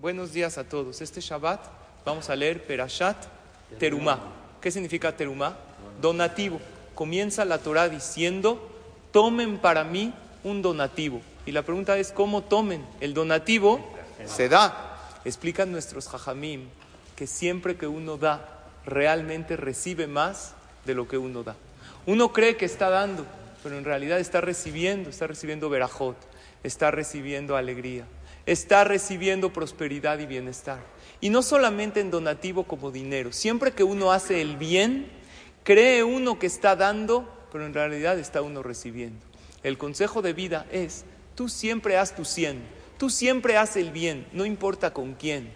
Buenos días a todos. Este Shabbat vamos a leer Perashat Terumá. ¿Qué significa Terumá? Donativo. Comienza la Torah diciendo, tomen para mí un donativo. Y la pregunta es, ¿cómo tomen? El donativo se da. Explican nuestros jajamim que siempre que uno da, realmente recibe más de lo que uno da. Uno cree que está dando, pero en realidad está recibiendo, está recibiendo verajot, está recibiendo alegría, está recibiendo prosperidad y bienestar. Y no solamente en donativo como dinero, siempre que uno hace el bien, cree uno que está dando, pero en realidad está uno recibiendo. El consejo de vida es, tú siempre haz tu cien, tú siempre haz el bien, no importa con quién.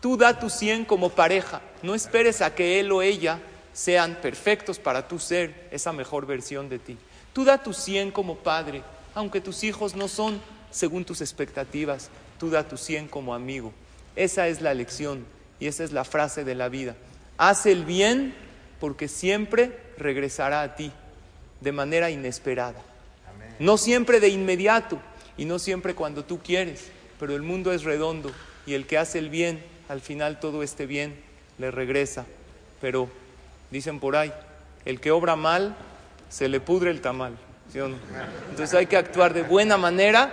Tú da tu cien como pareja, no esperes a que él o ella sean perfectos para tú ser esa mejor versión de ti. Tú da tu 100 como padre, aunque tus hijos no son según tus expectativas, tú da tu 100 como amigo. Esa es la lección y esa es la frase de la vida. Haz el bien porque siempre regresará a ti de manera inesperada. No siempre de inmediato y no siempre cuando tú quieres, pero el mundo es redondo y el que hace el bien, al final todo este bien le regresa. Pero Dicen por ahí, el que obra mal, se le pudre el tamal. Entonces hay que actuar de buena manera